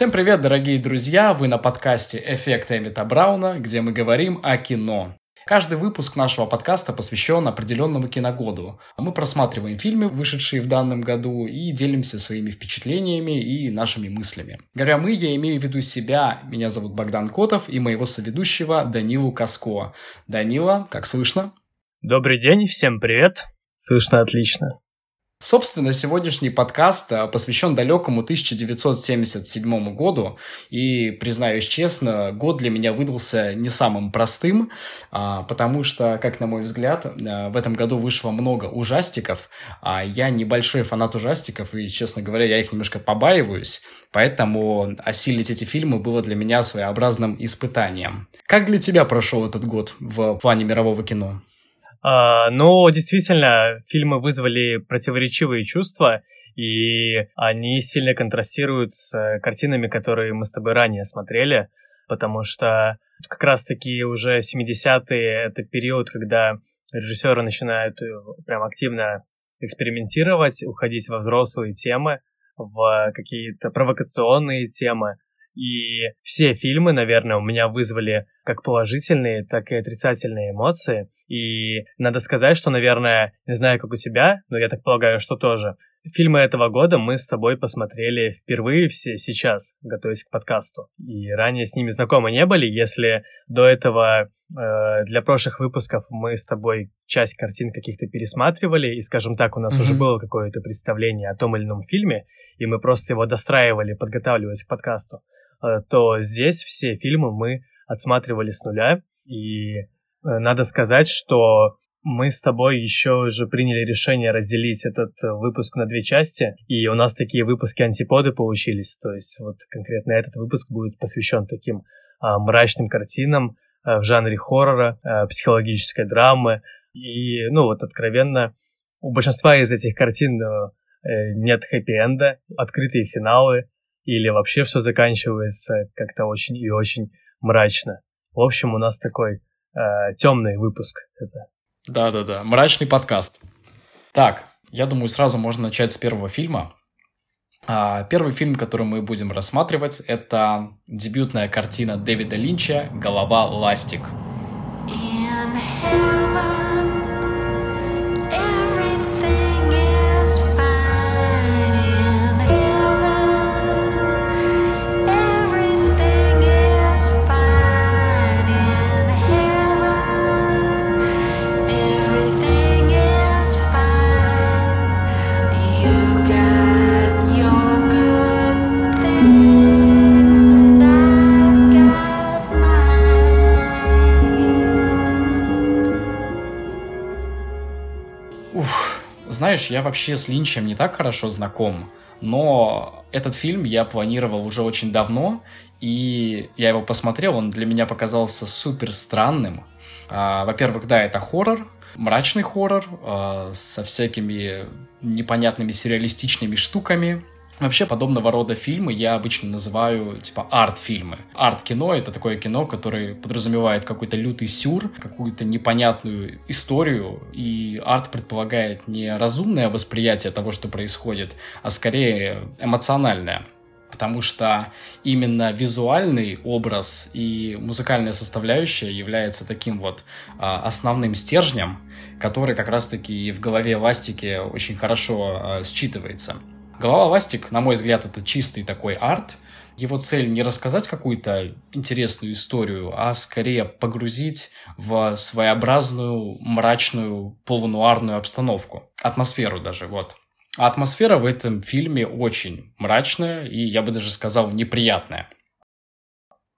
Всем привет, дорогие друзья! Вы на подкасте «Эффект Эмита Брауна», где мы говорим о кино. Каждый выпуск нашего подкаста посвящен определенному киногоду. Мы просматриваем фильмы, вышедшие в данном году, и делимся своими впечатлениями и нашими мыслями. Говоря мы, я имею в виду себя. Меня зовут Богдан Котов и моего соведущего Данилу Каско. Данила, как слышно? Добрый день, всем привет. Слышно отлично. Собственно, сегодняшний подкаст посвящен далекому 1977 году, и, признаюсь честно, год для меня выдался не самым простым, а, потому что, как на мой взгляд, э, в этом году вышло много ужастиков, а я небольшой фанат ужастиков, и, честно говоря, я их немножко побаиваюсь, поэтому осилить эти фильмы было для меня своеобразным испытанием. Как для тебя прошел этот год в плане мирового кино? А, но действительно, фильмы вызвали противоречивые чувства, и они сильно контрастируют с картинами, которые мы с тобой ранее смотрели, потому что как раз-таки уже 70-е — это период, когда режиссеры начинают э, прям активно экспериментировать, уходить во взрослые темы, в какие-то провокационные темы. И все фильмы, наверное, у меня вызвали как положительные, так и отрицательные эмоции. И надо сказать, что, наверное, не знаю, как у тебя, но я так полагаю, что тоже. Фильмы этого года мы с тобой посмотрели впервые все сейчас, готовясь к подкасту. И ранее с ними знакомы не были. Если до этого э, для прошлых выпусков мы с тобой часть картин каких-то пересматривали, и, скажем так, у нас mm-hmm. уже было какое-то представление о том или ином фильме, и мы просто его достраивали, подготавливаясь к подкасту, э, то здесь все фильмы мы отсматривали с нуля. И Э, надо сказать, что мы с тобой еще уже приняли решение разделить этот э, выпуск на две части, и у нас такие выпуски антиподы получились, то есть вот конкретно этот выпуск будет посвящен таким а, мрачным картинам а, в жанре хоррора, а, психологической драмы, и, ну вот откровенно, у большинства из этих картин а, нет хэппи-энда, открытые финалы, или вообще все заканчивается как-то очень и очень мрачно. В общем, у нас такой э, темный выпуск. Это. Да-да-да, мрачный подкаст. Так, я думаю, сразу можно начать с первого фильма. А, первый фильм, который мы будем рассматривать, это дебютная картина Дэвида Линча «Голова ластик». Знаешь, я вообще с Линчем не так хорошо знаком, но этот фильм я планировал уже очень давно, и я его посмотрел, он для меня показался супер странным. А, во-первых, да, это хоррор, мрачный хоррор а, со всякими непонятными сюрреалистичными штуками. Вообще, подобного рода фильмы я обычно называю, типа, арт-фильмы. Арт-кино — это такое кино, которое подразумевает какой-то лютый сюр, какую-то непонятную историю, и арт предполагает не разумное восприятие того, что происходит, а скорее эмоциональное потому что именно визуальный образ и музыкальная составляющая является таким вот а, основным стержнем, который как раз-таки в голове Ластики очень хорошо а, считывается. Голова Ластик, на мой взгляд, это чистый такой арт. Его цель не рассказать какую-то интересную историю, а скорее погрузить в своеобразную, мрачную, полунуарную обстановку. Атмосферу даже, вот. А атмосфера в этом фильме очень мрачная и, я бы даже сказал, неприятная.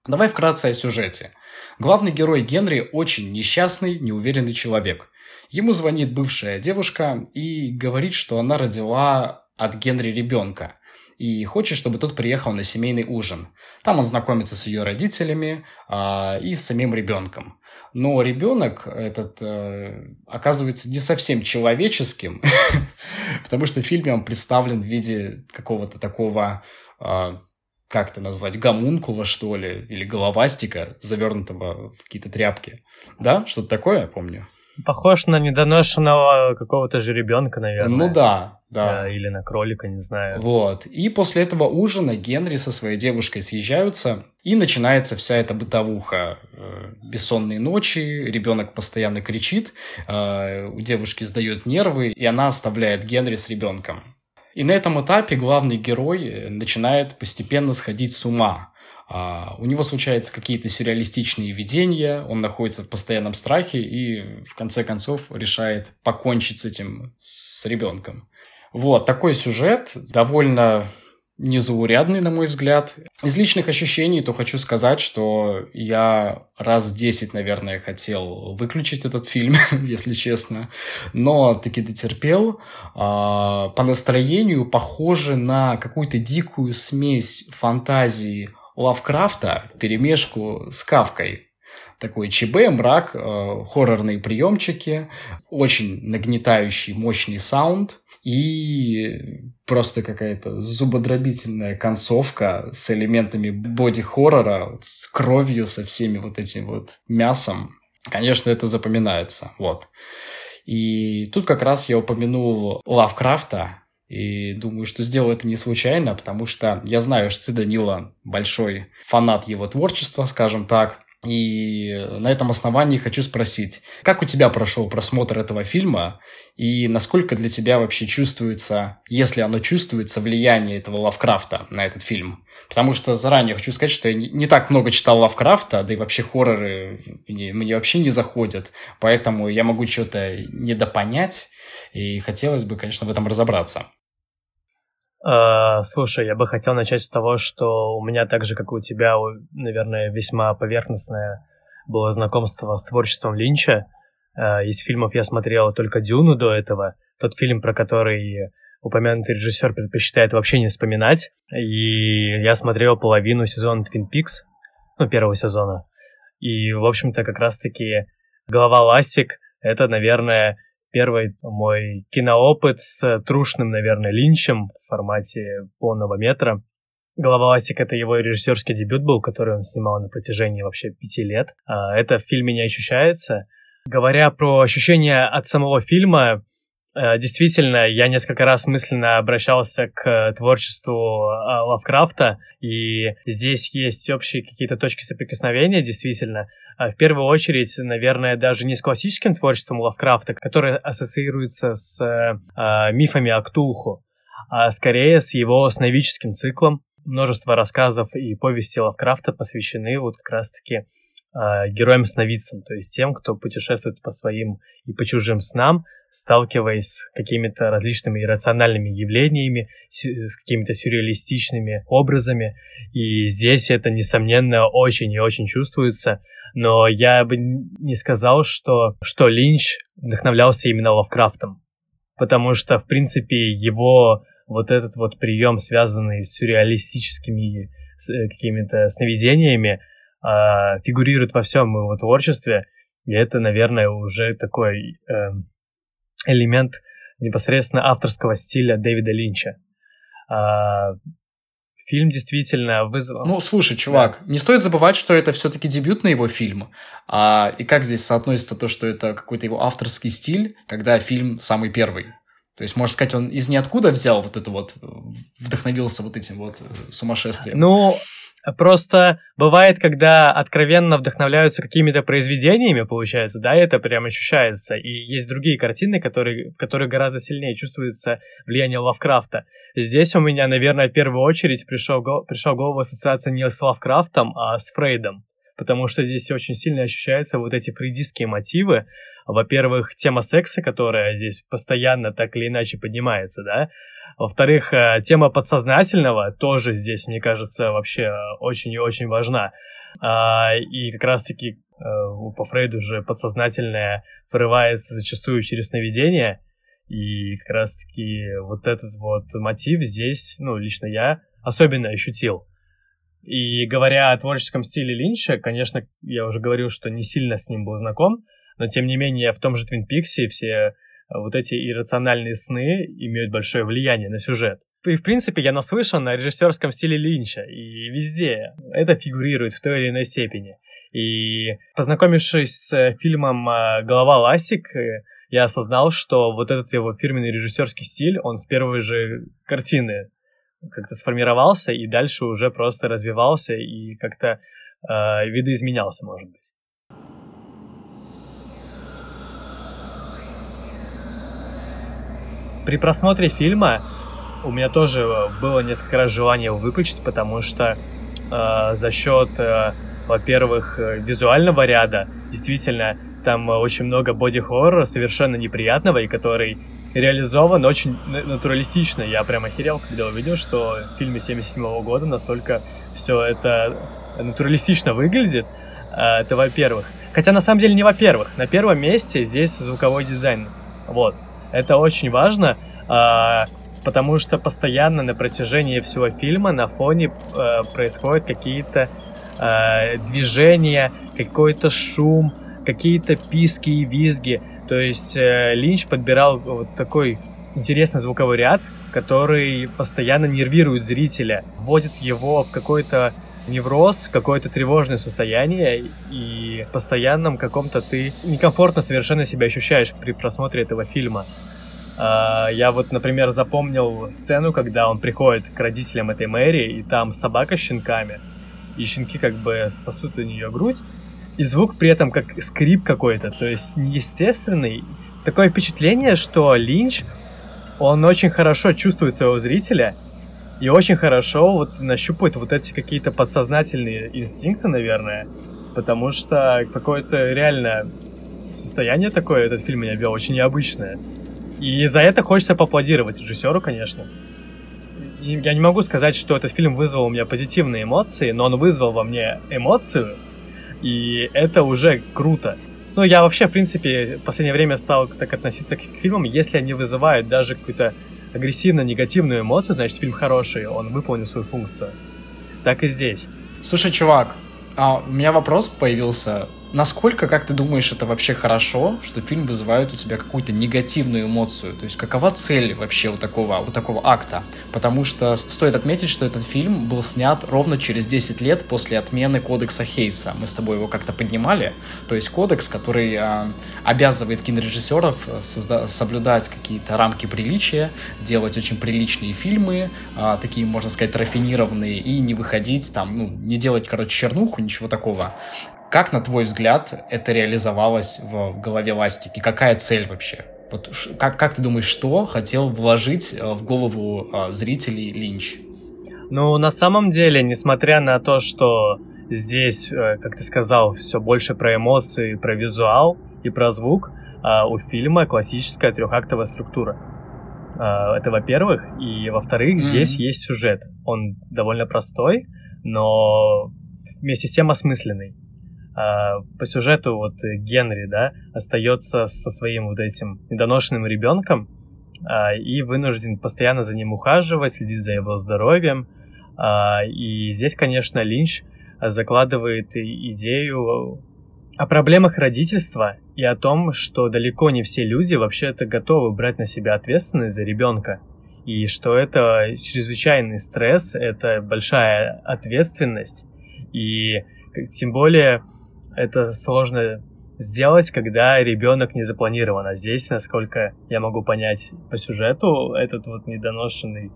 Давай вкратце о сюжете. Главный герой Генри очень несчастный, неуверенный человек. Ему звонит бывшая девушка и говорит, что она родила от Генри ребенка и хочет, чтобы тот приехал на семейный ужин. Там он знакомится с ее родителями э, и с самим ребенком. Но ребенок этот э, оказывается не совсем человеческим, потому что в фильме он представлен в виде какого-то такого, э, как это назвать, гомункула, что ли, или головастика, завернутого в какие-то тряпки. Да, что-то такое, я помню. Похож на недоношенного какого-то же ребенка, наверное. Ну да, да. Или на кролика, не знаю. Вот. И после этого ужина Генри со своей девушкой съезжаются, и начинается вся эта бытовуха. Э, бессонные ночи, ребенок постоянно кричит, э, у девушки сдает нервы, и она оставляет Генри с ребенком. И на этом этапе главный герой начинает постепенно сходить с ума. А, у него случаются какие-то сюрреалистичные видения, он находится в постоянном страхе и в конце концов решает покончить с этим, с ребенком. Вот, такой сюжет, довольно незаурядный, на мой взгляд. Из личных ощущений, то хочу сказать, что я раз 10, наверное, хотел выключить этот фильм, если честно, но таки дотерпел. А, по настроению похоже на какую-то дикую смесь фантазии Лавкрафта в перемешку с Кавкой. Такой ЧБ, мрак, э, хоррорные приемчики, очень нагнетающий мощный саунд и просто какая-то зубодробительная концовка с элементами боди-хоррора, вот, с кровью, со всеми вот этим вот мясом. Конечно, это запоминается. Вот. И тут как раз я упомянул Лавкрафта, и думаю, что сделал это не случайно, потому что я знаю, что ты, Данила, большой фанат его творчества, скажем так. И на этом основании хочу спросить, как у тебя прошел просмотр этого фильма и насколько для тебя вообще чувствуется, если оно чувствуется, влияние этого Лавкрафта на этот фильм? Потому что заранее хочу сказать, что я не, так много читал Лавкрафта, да и вообще хорроры мне, мне вообще не заходят, поэтому я могу что-то недопонять, и хотелось бы, конечно, в этом разобраться. Uh, слушай, я бы хотел начать с того, что у меня так же, как и у тебя, наверное, весьма поверхностное было знакомство с творчеством Линча. Uh, из фильмов я смотрел только «Дюну» до этого, тот фильм, про который упомянутый режиссер предпочитает вообще не вспоминать. И я смотрел половину сезона Twin Peaks, ну, первого сезона. И, в общем-то, как раз-таки «Голова ластик» — это, наверное, первый мой киноопыт с трушным, наверное, Линчем в формате полного метра. «Голова ластик» — это его режиссерский дебют был, который он снимал на протяжении вообще пяти лет. А, это в фильме не ощущается. Говоря про ощущения от самого фильма, действительно, я несколько раз мысленно обращался к творчеству а, Лавкрафта, и здесь есть общие какие-то точки соприкосновения, действительно. А, в первую очередь, наверное, даже не с классическим творчеством Лавкрафта, которое ассоциируется с э, мифами о Ктулху, а скорее с его сновидческим циклом. Множество рассказов и повести Лавкрафта посвящены вот как раз-таки э, героям-сновидцам, то есть тем, кто путешествует по своим и по чужим снам, сталкиваясь с какими-то различными иррациональными явлениями, с какими-то сюрреалистичными образами. И здесь это, несомненно, очень и очень чувствуется. Но я бы не сказал, что, что Линч вдохновлялся именно Лавкрафтом. Потому что, в принципе, его вот этот вот прием, связанный с сюрреалистическими э, какими-то сновидениями, э, фигурирует во всем его творчестве. И это, наверное, уже такой э, элемент непосредственно авторского стиля Дэвида Линча. А, фильм действительно вызвал... Ну, слушай, чувак, да. не стоит забывать, что это все-таки дебютный его фильм. А, и как здесь соотносится то, что это какой-то его авторский стиль, когда фильм самый первый? То есть, можно сказать, он из ниоткуда взял вот это вот, вдохновился вот этим вот сумасшествием. Ну, Просто бывает, когда откровенно вдохновляются какими-то произведениями, получается, да, это прям ощущается. И есть другие картины, которые, в которых гораздо сильнее чувствуется влияние Лавкрафта. Здесь у меня, наверное, в первую очередь пришел, пришел голову ассоциация не с Лавкрафтом, а с Фрейдом. Потому что здесь очень сильно ощущаются вот эти фрейдистские мотивы. Во-первых, тема секса, которая здесь постоянно так или иначе поднимается, да, во-вторых, э, тема подсознательного тоже здесь, мне кажется, вообще очень и очень важна. А, и как раз-таки э, по Фрейду же подсознательное вырывается зачастую через сновидение. И как раз-таки вот этот вот мотив здесь, ну, лично я особенно ощутил. И говоря о творческом стиле Линча, конечно, я уже говорил, что не сильно с ним был знаком, но тем не менее в том же Твин Пиксе все вот эти иррациональные сны имеют большое влияние на сюжет. И, в принципе, я наслышан на режиссерском стиле Линча, и везде это фигурирует в той или иной степени. И познакомившись с фильмом э, «Голова ластик», я осознал, что вот этот его фирменный режиссерский стиль, он с первой же картины как-то сформировался и дальше уже просто развивался и как-то э, видоизменялся, может быть. При просмотре фильма у меня тоже было несколько раз желание его выключить, потому что э, за счет, э, во-первых, визуального ряда, действительно, там очень много боди-хоррора совершенно неприятного, и который реализован очень натуралистично. Я прям охерел, когда увидел, что в фильме 77 -го года настолько все это натуралистично выглядит. Э, это во-первых. Хотя на самом деле не во-первых. На первом месте здесь звуковой дизайн. Вот. Это очень важно, э, потому что постоянно на протяжении всего фильма на фоне э, происходят какие-то движения, какой-то шум, какие-то писки и визги. То есть э, Линч подбирал вот такой интересный звуковой ряд, который постоянно нервирует зрителя, вводит его в какой-то невроз, какое-то тревожное состояние, и постоянном каком-то ты некомфортно совершенно себя ощущаешь при просмотре этого фильма. А, я вот, например, запомнил сцену, когда он приходит к родителям этой Мэри, и там собака с щенками, и щенки как бы сосут у нее грудь, и звук при этом как скрип какой-то, то есть неестественный. Такое впечатление, что Линч, он очень хорошо чувствует своего зрителя и очень хорошо вот нащупывает вот эти какие-то подсознательные инстинкты, наверное, потому что какое-то реально состояние такое этот фильм меня вел, очень необычное. И за это хочется поаплодировать режиссеру, конечно. И я не могу сказать, что этот фильм вызвал у меня позитивные эмоции, но он вызвал во мне эмоцию, и это уже круто. Ну, я вообще, в принципе, в последнее время стал так относиться к фильмам, если они вызывают даже какую-то агрессивно-негативную эмоцию, значит, фильм хороший, он выполнил свою функцию. Так и здесь. Слушай, чувак, а у меня вопрос появился насколько, как ты думаешь, это вообще хорошо, что фильм вызывает у тебя какую-то негативную эмоцию? То есть какова цель вообще у такого, у такого акта? Потому что стоит отметить, что этот фильм был снят ровно через 10 лет после отмены кодекса Хейса. Мы с тобой его как-то поднимали. То есть кодекс, который э, обязывает кинорежиссеров созда- соблюдать какие-то рамки приличия, делать очень приличные фильмы, э, такие, можно сказать, рафинированные, и не выходить там, ну, не делать, короче, чернуху, ничего такого. Как, на твой взгляд, это реализовалось в голове Ластики? Какая цель вообще? Вот как, как ты думаешь, что хотел вложить э, в голову э, зрителей Линч? Ну, на самом деле, несмотря на то, что здесь, э, как ты сказал, все больше про эмоции, про визуал и про звук, у фильма классическая трехактовая структура. Это во-первых. И во-вторых, mm-hmm. здесь есть сюжет. Он довольно простой, но вместе с тем осмысленный. А, по сюжету вот Генри, да, остается со своим вот этим недоношенным ребенком а, и вынужден постоянно за ним ухаживать, следить за его здоровьем. А, и здесь, конечно, Линч закладывает идею о проблемах родительства и о том, что далеко не все люди вообще-то готовы брать на себя ответственность за ребенка. И что это чрезвычайный стресс, это большая ответственность. И тем более это сложно сделать, когда ребенок не запланирован. А здесь, насколько я могу понять по сюжету, этот вот недоношенный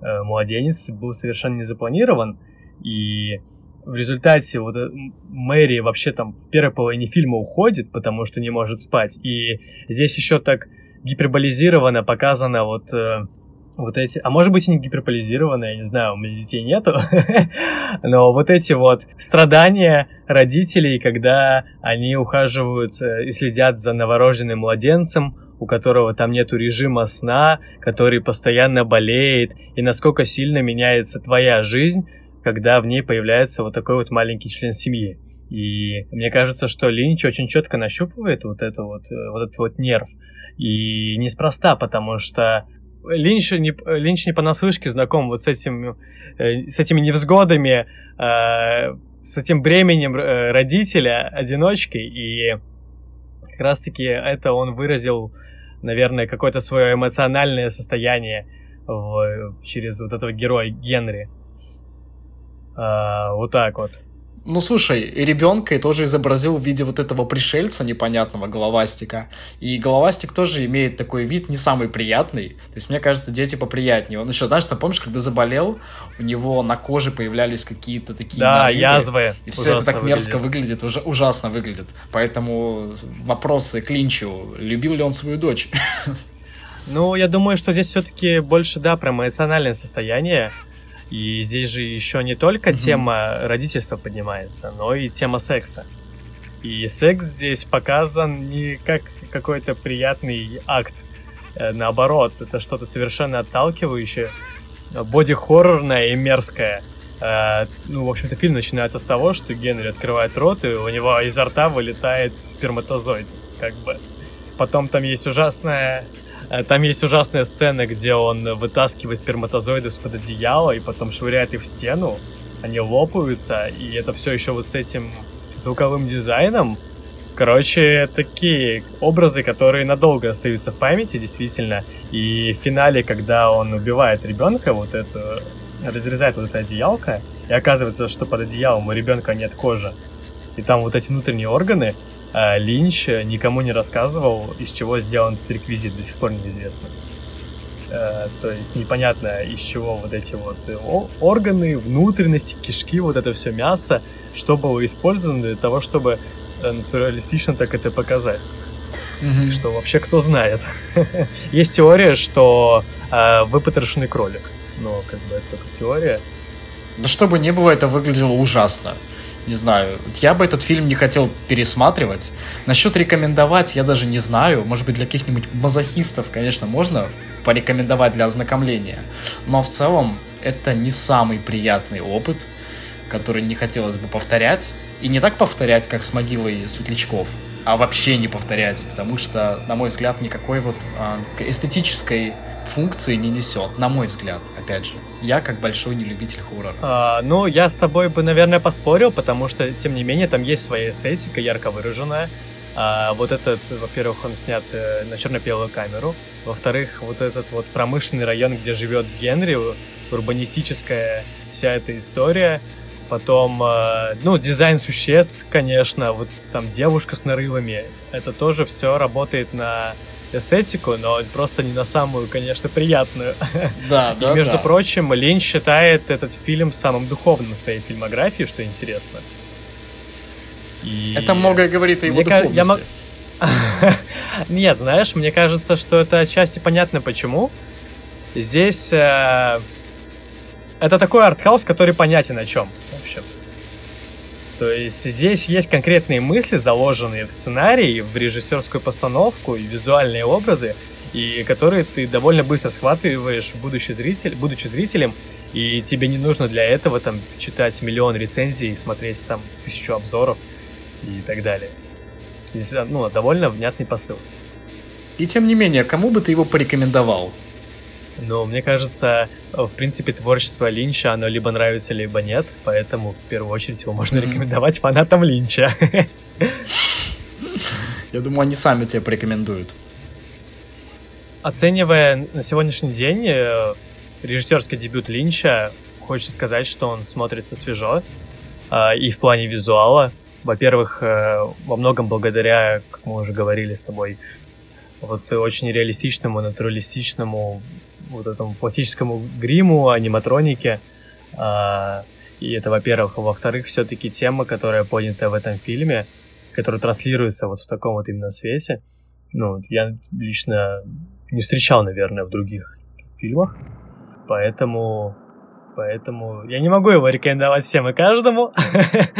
э, младенец был совершенно не запланирован. И в результате вот э, Мэри вообще там в первой половине фильма уходит, потому что не может спать. И здесь еще так гиперболизированно показано вот э, вот эти, а может быть и не гиперполизированные, я не знаю, у меня детей нету, но вот эти вот страдания родителей, когда они ухаживают э, и следят за новорожденным младенцем, у которого там нету режима сна, который постоянно болеет, и насколько сильно меняется твоя жизнь, когда в ней появляется вот такой вот маленький член семьи. И мне кажется, что Линч очень четко нащупывает вот, это вот, э, вот этот вот нерв. И неспроста, потому что Линч не, Линч не понаслышке знаком вот с, этим, э, с этими невзгодами, э, с этим бременем э, родителя, одиночки, и как раз-таки это он выразил, наверное, какое-то свое эмоциональное состояние через вот этого героя Генри. вот так вот. Ну, слушай, ребенка и тоже изобразил в виде вот этого пришельца непонятного, головастика. И головастик тоже имеет такой вид не самый приятный. То есть, мне кажется, дети поприятнее. Он еще, знаешь, ты помнишь, когда заболел, у него на коже появлялись какие-то такие Да, нарывы, язвы. И все это так мерзко выглядит, уже ужасно выглядит. Поэтому вопросы к Линчу. Любил ли он свою дочь? Ну, я думаю, что здесь все-таки больше, да, про эмоциональное состояние. И здесь же еще не только mm-hmm. тема родительства поднимается, но и тема секса. И секс здесь показан не как какой-то приятный акт. Э, наоборот, это что-то совершенно отталкивающее, боди-хоррорное и мерзкое. Э, ну, в общем-то, фильм начинается с того, что Генри открывает рот, и у него изо рта вылетает сперматозоид, как бы. Потом там есть ужасная там есть ужасная сцена, где он вытаскивает сперматозоиды из-под одеяла и потом швыряет их в стену. Они лопаются, и это все еще вот с этим звуковым дизайном. Короче, такие образы, которые надолго остаются в памяти, действительно. И в финале, когда он убивает ребенка, вот это разрезает вот это одеялко, и оказывается, что под одеялом у ребенка нет кожи. И там вот эти внутренние органы, Линч никому не рассказывал, из чего сделан этот реквизит, до сих пор неизвестно. Э, то есть непонятно, из чего вот эти вот органы, внутренности, кишки, вот это все мясо, что было использовано для того, чтобы э, натуралистично так это показать. Mm-hmm. Что вообще кто знает. Есть теория, что э, выпотрошенный кролик. Но как бы это только теория. Да чтобы не было, это выглядело ужасно не знаю, я бы этот фильм не хотел пересматривать. Насчет рекомендовать я даже не знаю. Может быть, для каких-нибудь мазохистов, конечно, можно порекомендовать для ознакомления. Но в целом это не самый приятный опыт, который не хотелось бы повторять. И не так повторять, как с могилой светлячков, а вообще не повторять, потому что, на мой взгляд, никакой вот э, эстетической функции не несет, на мой взгляд, опять же. Я как большой нелюбитель хоррора. А, ну, я с тобой бы, наверное, поспорил, потому что, тем не менее, там есть своя эстетика, ярко выраженная. А, вот этот, во-первых, он снят э, на черно-белую камеру. Во-вторых, вот этот вот промышленный район, где живет Генри, урбанистическая вся эта история. Потом, э, ну, дизайн существ, конечно, вот там девушка с нарывами. Это тоже все работает на эстетику, но просто не на самую, конечно, приятную. Да, да, И, между да. прочим, Линч считает этот фильм самым духовным в своей фильмографии, что интересно. И... Это многое говорит о его мне духовности. Я мог... Нет, знаешь, мне кажется, что это отчасти понятно почему. Здесь э... это такой артхаус, который понятен о чем. То есть здесь есть конкретные мысли, заложенные в сценарий, в режиссерскую постановку и визуальные образы, и которые ты довольно быстро схватываешь, будучи, зритель, будучи зрителем, и тебе не нужно для этого там читать миллион рецензий, смотреть там тысячу обзоров и так далее. Здесь, ну, довольно внятный посыл. И тем не менее, кому бы ты его порекомендовал? Но мне кажется, в принципе, творчество Линча, оно либо нравится, либо нет, поэтому в первую очередь его можно рекомендовать фанатам Линча. Я думаю, они сами тебе порекомендуют. Оценивая на сегодняшний день э, режиссерский дебют Линча, хочется сказать, что он смотрится свежо. А, и в плане визуала. Во-первых, э, во многом благодаря, как мы уже говорили с тобой, вот очень реалистичному, натуралистичному вот этому пластическому гриму, аниматронике. А, и это, во-первых. Во-вторых, все-таки тема, которая поднята в этом фильме, которая транслируется вот в таком вот именно свете, ну, я лично не встречал, наверное, в других фильмах. Поэтому Поэтому я не могу его рекомендовать всем и каждому,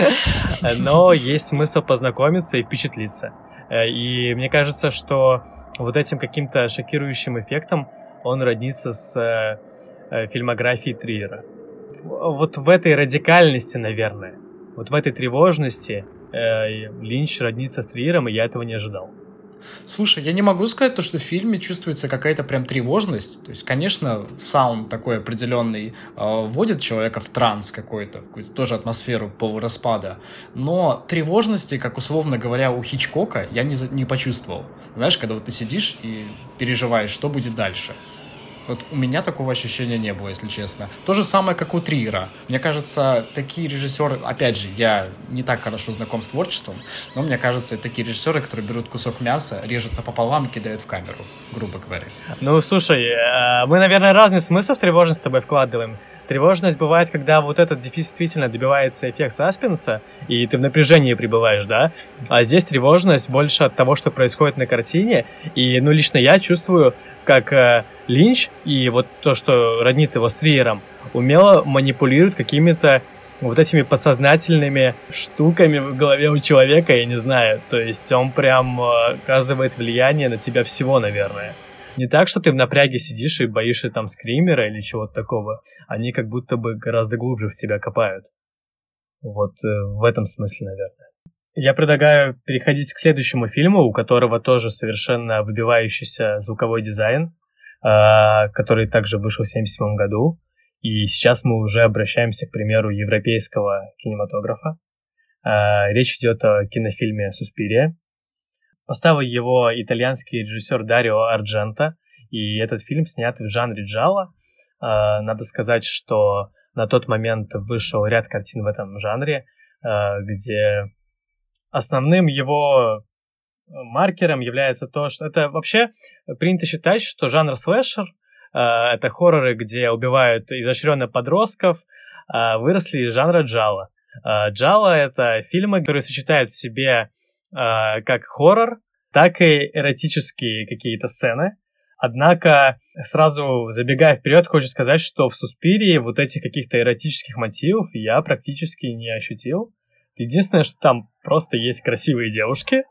но есть смысл познакомиться и впечатлиться. Э, и мне кажется, что вот этим каким-то шокирующим эффектом он роднится с э, э, фильмографией Триера. Вот в этой радикальности, наверное, вот в этой тревожности э, Линч роднится с Триером, и я этого не ожидал. Слушай, я не могу сказать то, что в фильме чувствуется какая-то прям тревожность. То есть, конечно, саунд такой определенный э, вводит человека в транс какой-то, в какую-то тоже атмосферу полураспада. Но тревожности, как условно говоря, у Хичкока я не, не почувствовал. Знаешь, когда вот ты сидишь и переживаешь, что будет дальше. Вот у меня такого ощущения не было, если честно. То же самое, как у Триера. Мне кажется, такие режиссеры, опять же, я не так хорошо знаком с творчеством, но мне кажется, такие режиссеры, которые берут кусок мяса, режут напополам и кидают в камеру, грубо говоря. Ну, слушай, э, мы, наверное, разный смысл в тревожность с тобой вкладываем. Тревожность бывает, когда вот этот действительно добивается эффект саспенса, и ты в напряжении пребываешь, да? А здесь тревожность больше от того, что происходит на картине. И, ну, лично я чувствую, как э, Линч и вот то, что роднит его с Триером, умело манипулирует какими-то вот этими подсознательными штуками в голове у человека, я не знаю. То есть он прям э, оказывает влияние на тебя всего, наверное. Не так, что ты в напряге сидишь и боишься там скримера или чего-то такого. Они как будто бы гораздо глубже в тебя копают. Вот э, в этом смысле, наверное. Я предлагаю переходить к следующему фильму, у которого тоже совершенно выбивающийся звуковой дизайн, э, который также вышел в 1977 году. И сейчас мы уже обращаемся к примеру европейского кинематографа. Э, речь идет о кинофильме «Суспирия», Поставил его итальянский режиссер Дарио Арджента, и этот фильм снят в жанре джала. А, надо сказать, что на тот момент вышел ряд картин в этом жанре, а, где основным его маркером является то, что это вообще принято считать, что жанр слэшер а, это хорроры, где убивают изощренно подростков, выросли из жанра джала. Джала — это фильмы, которые сочетают в себе э, как хоррор, так и эротические какие-то сцены. Однако, сразу забегая вперед, хочу сказать, что в Суспирии вот этих каких-то эротических мотивов я практически не ощутил. Единственное, что там просто есть красивые девушки,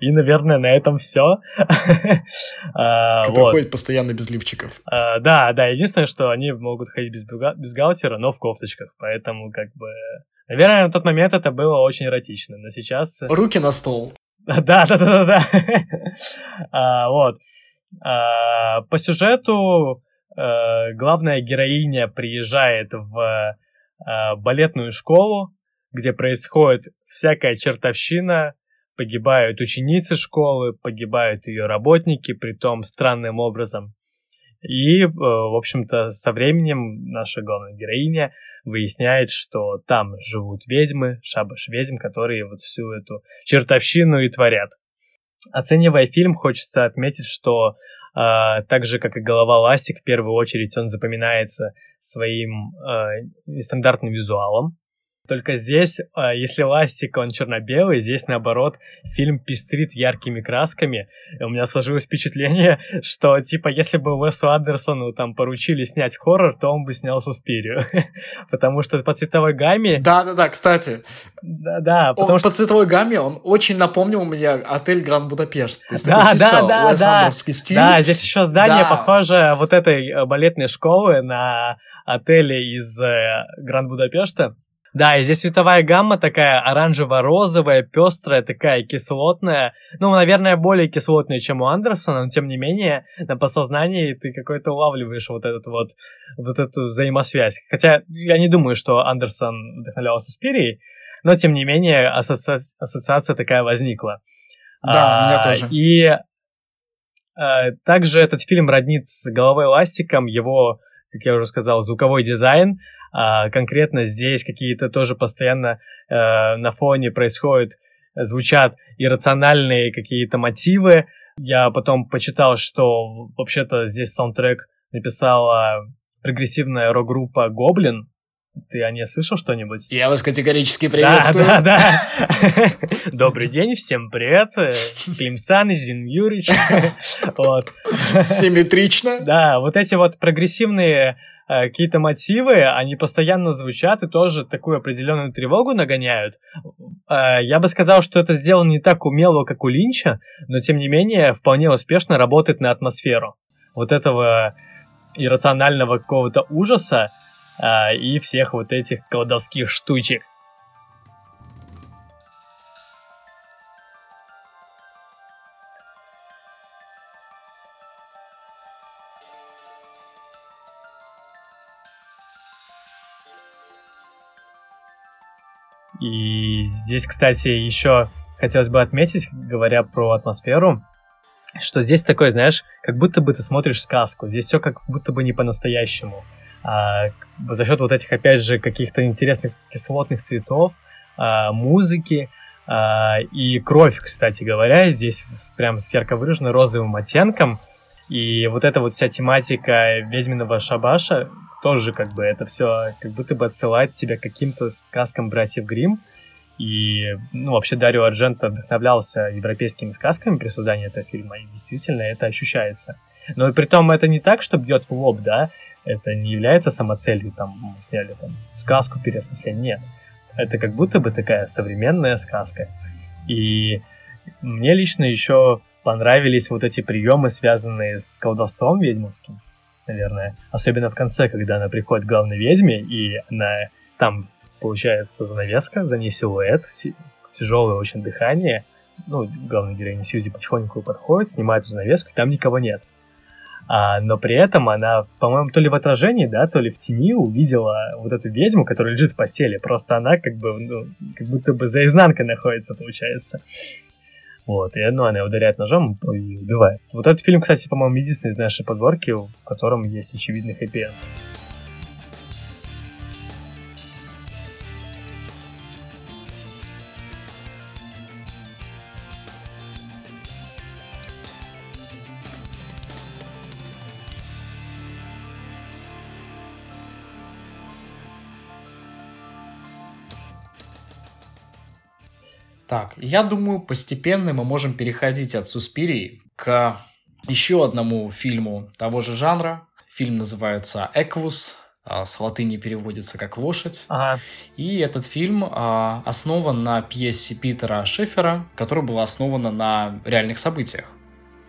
и, наверное, на этом все. а, вот. ходят постоянно без лифчиков. А, да, да, единственное, что они могут ходить без, без галтера, но в кофточках, поэтому как бы Наверное, на тот момент это было очень эротично, но сейчас... Э, Руки на стол. Да, да, да, да, да. а, вот. А, по сюжету а, главная героиня приезжает в а, балетную школу, где происходит всякая чертовщина, погибают ученицы школы, погибают ее работники, при том странным образом. И, э, в общем-то, со временем наша главная героиня выясняет, что там живут ведьмы, шабаш ведьм, которые вот всю эту чертовщину и творят. Оценивая фильм, хочется отметить, что э, так же, как и «Голова ластик», в первую очередь он запоминается своим э, нестандартным визуалом, только здесь, а, если ластик, он черно-белый, здесь, наоборот, фильм пестрит яркими красками. И у меня сложилось впечатление, что, типа, если бы Уэсу Андерсону там поручили снять хоррор, то он бы снял Суспирию. потому что по цветовой гамме... Да-да-да, кстати. Да-да, потому он, что... По цветовой гамме он очень напомнил мне отель Гранд Будапешт. да, да, да, да. стиль. Да, здесь еще здание да. похоже вот этой э, балетной школы на отеле из э, Гранд Будапешта. Да, и здесь цветовая гамма такая оранжево-розовая, пестрая, такая кислотная. Ну, наверное, более кислотная, чем у Андерсона, но тем не менее, на подсознании ты какой-то улавливаешь вот этот вот, вот эту взаимосвязь. Хотя я не думаю, что Андерсон вдохновлялся Спирией, но тем не менее асоци... ассоциация такая возникла. Да, а, у меня тоже. И а, также этот фильм роднит с головой ластиком его, как я уже сказал, звуковой дизайн, а конкретно здесь какие-то тоже постоянно э, на фоне происходят, звучат иррациональные какие-то мотивы. Я потом почитал, что вообще-то здесь саундтрек написала прогрессивная рок-группа Гоблин. Ты о ней слышал что-нибудь? Я вас категорически приветствую. Да, да, да. Добрый день, всем привет. Клим Саныч, Зин Юрьевич. Вот. Симметрично. Да, вот эти вот прогрессивные какие-то мотивы, они постоянно звучат и тоже такую определенную тревогу нагоняют. Э, я бы сказал, что это сделано не так умело, как у Линча, но тем не менее вполне успешно работает на атмосферу вот этого иррационального какого-то ужаса э, и всех вот этих колдовских штучек. И здесь, кстати, еще хотелось бы отметить, говоря про атмосферу, что здесь такой, знаешь, как будто бы ты смотришь сказку. Здесь все как будто бы не по-настоящему. А, за счет вот этих, опять же, каких-то интересных кислотных цветов, а, музыки а, и кровь, кстати говоря, здесь прям с ярко выраженным розовым оттенком. И вот эта вот вся тематика ведьминого шабаша тоже как бы это все как будто бы отсылает тебя к каким-то сказкам братьев Грим. И, ну, вообще Дарио Ардженто вдохновлялся европейскими сказками при создании этого фильма, и действительно это ощущается. Но при том это не так, что бьет в лоб, да, это не является самоцелью, там, сняли там сказку переосмысления, нет. Это как будто бы такая современная сказка. И мне лично еще понравились вот эти приемы, связанные с колдовством ведьмовским, наверное. Особенно в конце, когда она приходит к главной ведьме, и она там получается занавеска, за ней силуэт, тяжелое очень дыхание. Ну, главная героиня Сьюзи потихоньку подходит, снимает эту занавеску, и там никого нет. А, но при этом она, по-моему, то ли в отражении, да, то ли в тени увидела вот эту ведьму, которая лежит в постели. Просто она как бы, ну, как будто бы за изнанкой находится, получается. Вот, и ну, она ударяет ножом и убивает. Вот этот фильм, кстати, по-моему, единственный из нашей подборки, в котором есть очевидный хэппи-энд. Так, я думаю, постепенно мы можем переходить от Суспирии к еще одному фильму того же жанра. Фильм называется «Эквус», а, с латыни переводится как «лошадь». Ага. И этот фильм а, основан на пьесе Питера Шефера, которая была основана на реальных событиях.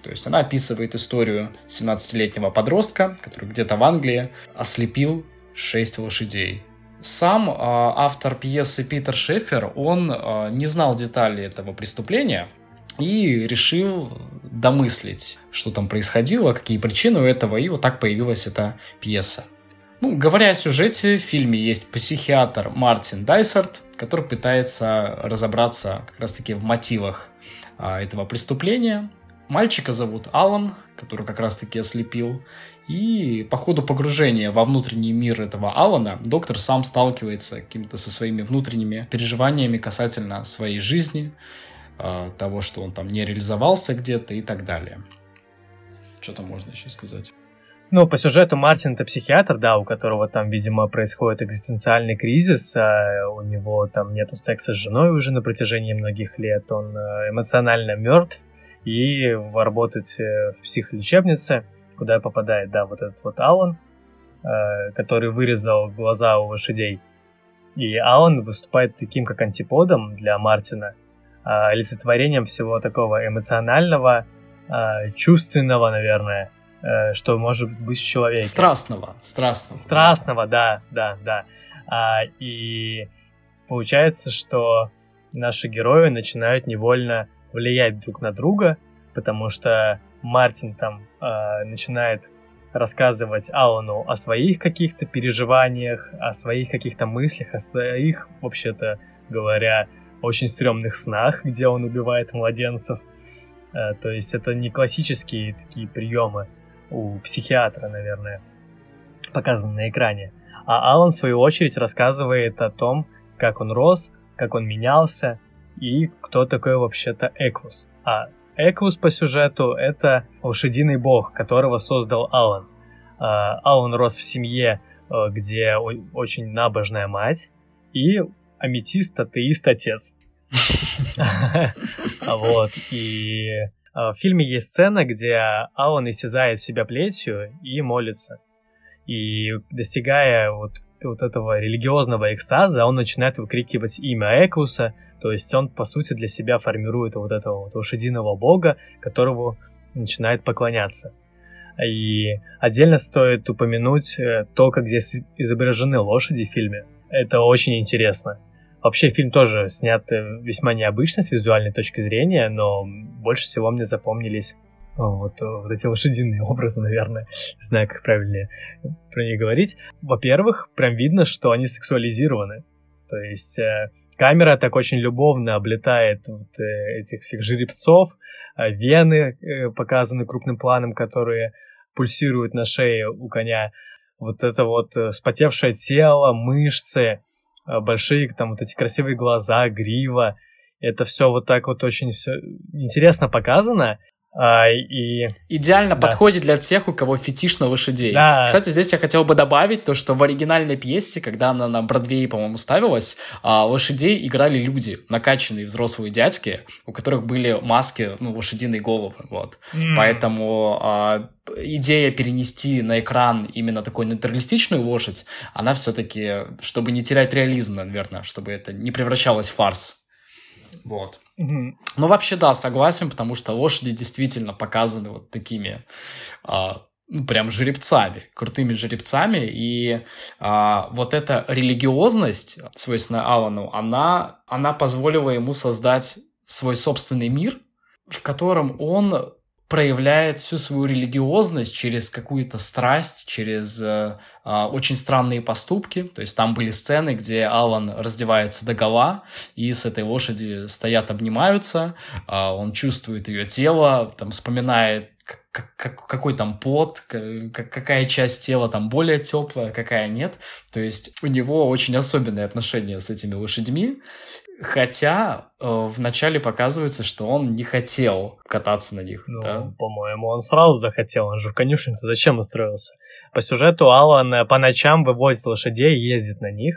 То есть она описывает историю 17-летнего подростка, который где-то в Англии ослепил 6 лошадей. Сам э, автор пьесы Питер Шефер, он э, не знал деталей этого преступления и решил домыслить, что там происходило, какие причины у этого, и вот так появилась эта пьеса. Ну, говоря о сюжете, в фильме есть психиатр Мартин Дайсарт, который пытается разобраться как раз-таки в мотивах а, этого преступления. Мальчика зовут Алан, который как раз-таки ослепил. И по ходу погружения во внутренний мир этого Алана доктор сам сталкивается какими-то со своими внутренними переживаниями касательно своей жизни, а, того, что он там не реализовался где-то и так далее. Что там можно еще сказать? Ну, по сюжету Мартин это психиатр, да, у которого там, видимо, происходит экзистенциальный кризис, а у него там нету секса с женой уже на протяжении многих лет, он э, эмоционально мертв, и работает в психолечебнице, куда попадает, да, вот этот вот Алан, э, который вырезал глаза у лошадей. И Алан выступает таким, как антиподом для Мартина, э, олицетворением всего такого эмоционального, э, чувственного, наверное, э, что может быть в человеке. Страстного, страстного. Страстного, да, да, да. А, и получается, что наши герои начинают невольно влиять друг на друга, потому что Мартин там э, начинает рассказывать Алану о своих каких-то переживаниях, о своих каких-то мыслях, о своих, вообще-то говоря, очень стрёмных снах, где он убивает младенцев. Э, то есть это не классические такие приемы у психиатра, наверное, показаны на экране. А Алан, в свою очередь, рассказывает о том, как он рос, как он менялся, и кто такой вообще-то Эквус. А Эквус по сюжету — это лошадиный бог, которого создал Алан. А, Алан рос в семье, э, где очень набожная мать и аметист, атеист, отец. Вот, и а, в фильме есть сцена, где Алан истязает себя плетью и молится. И достигая вот, вот этого религиозного экстаза, он начинает выкрикивать имя Эквуса — то есть он, по сути, для себя формирует вот этого вот лошадиного бога, которого начинает поклоняться. И отдельно стоит упомянуть э, то, как здесь изображены лошади в фильме. Это очень интересно. Вообще фильм тоже снят э, весьма необычно с визуальной точки зрения, но больше всего мне запомнились э, вот, вот эти лошадиные образы, наверное. Не знаю, как правильнее про них говорить. Во-первых, прям видно, что они сексуализированы. То есть камера так очень любовно облетает вот, э, этих всех жеребцов, э, вены э, показаны крупным планом, которые пульсируют на шее у коня. Вот это вот э, спотевшее тело, мышцы, э, большие там вот эти красивые глаза, грива. Это все вот так вот очень все интересно показано. А, и... Идеально да. подходит для тех, у кого фетиш на лошадей. Да. Кстати, здесь я хотел бы добавить то, что в оригинальной пьесе, когда она на Бродвее, по-моему, ставилась, а, лошадей играли люди, накачанные взрослые дядьки, у которых были маски, ну, лошадиные головы, вот. Mm. Поэтому а, идея перенести на экран именно такую натуралистичную лошадь, она все-таки, чтобы не терять реализм, наверное, чтобы это не превращалось в фарс. Вот. Mm-hmm. Ну, вообще, да, согласен, потому что лошади действительно показаны вот такими, а, ну, прям жеребцами, крутыми жеребцами, и а, вот эта религиозность, свойственная Алану, она, она позволила ему создать свой собственный мир, в котором он проявляет всю свою религиозность через какую-то страсть, через э, э, очень странные поступки. То есть там были сцены, где Алан раздевается до гола, и с этой лошади стоят, обнимаются, э, он чувствует ее тело, там вспоминает как, какой там пот, как, какая часть тела там более теплая, какая нет. То есть у него очень особенные отношения с этими лошадьми. Хотя э, вначале показывается, что он не хотел кататься на них. Ну, да? по-моему, он сразу захотел. Он же в конюшне-то зачем устроился? По сюжету Алан по ночам выводит лошадей и ездит на них.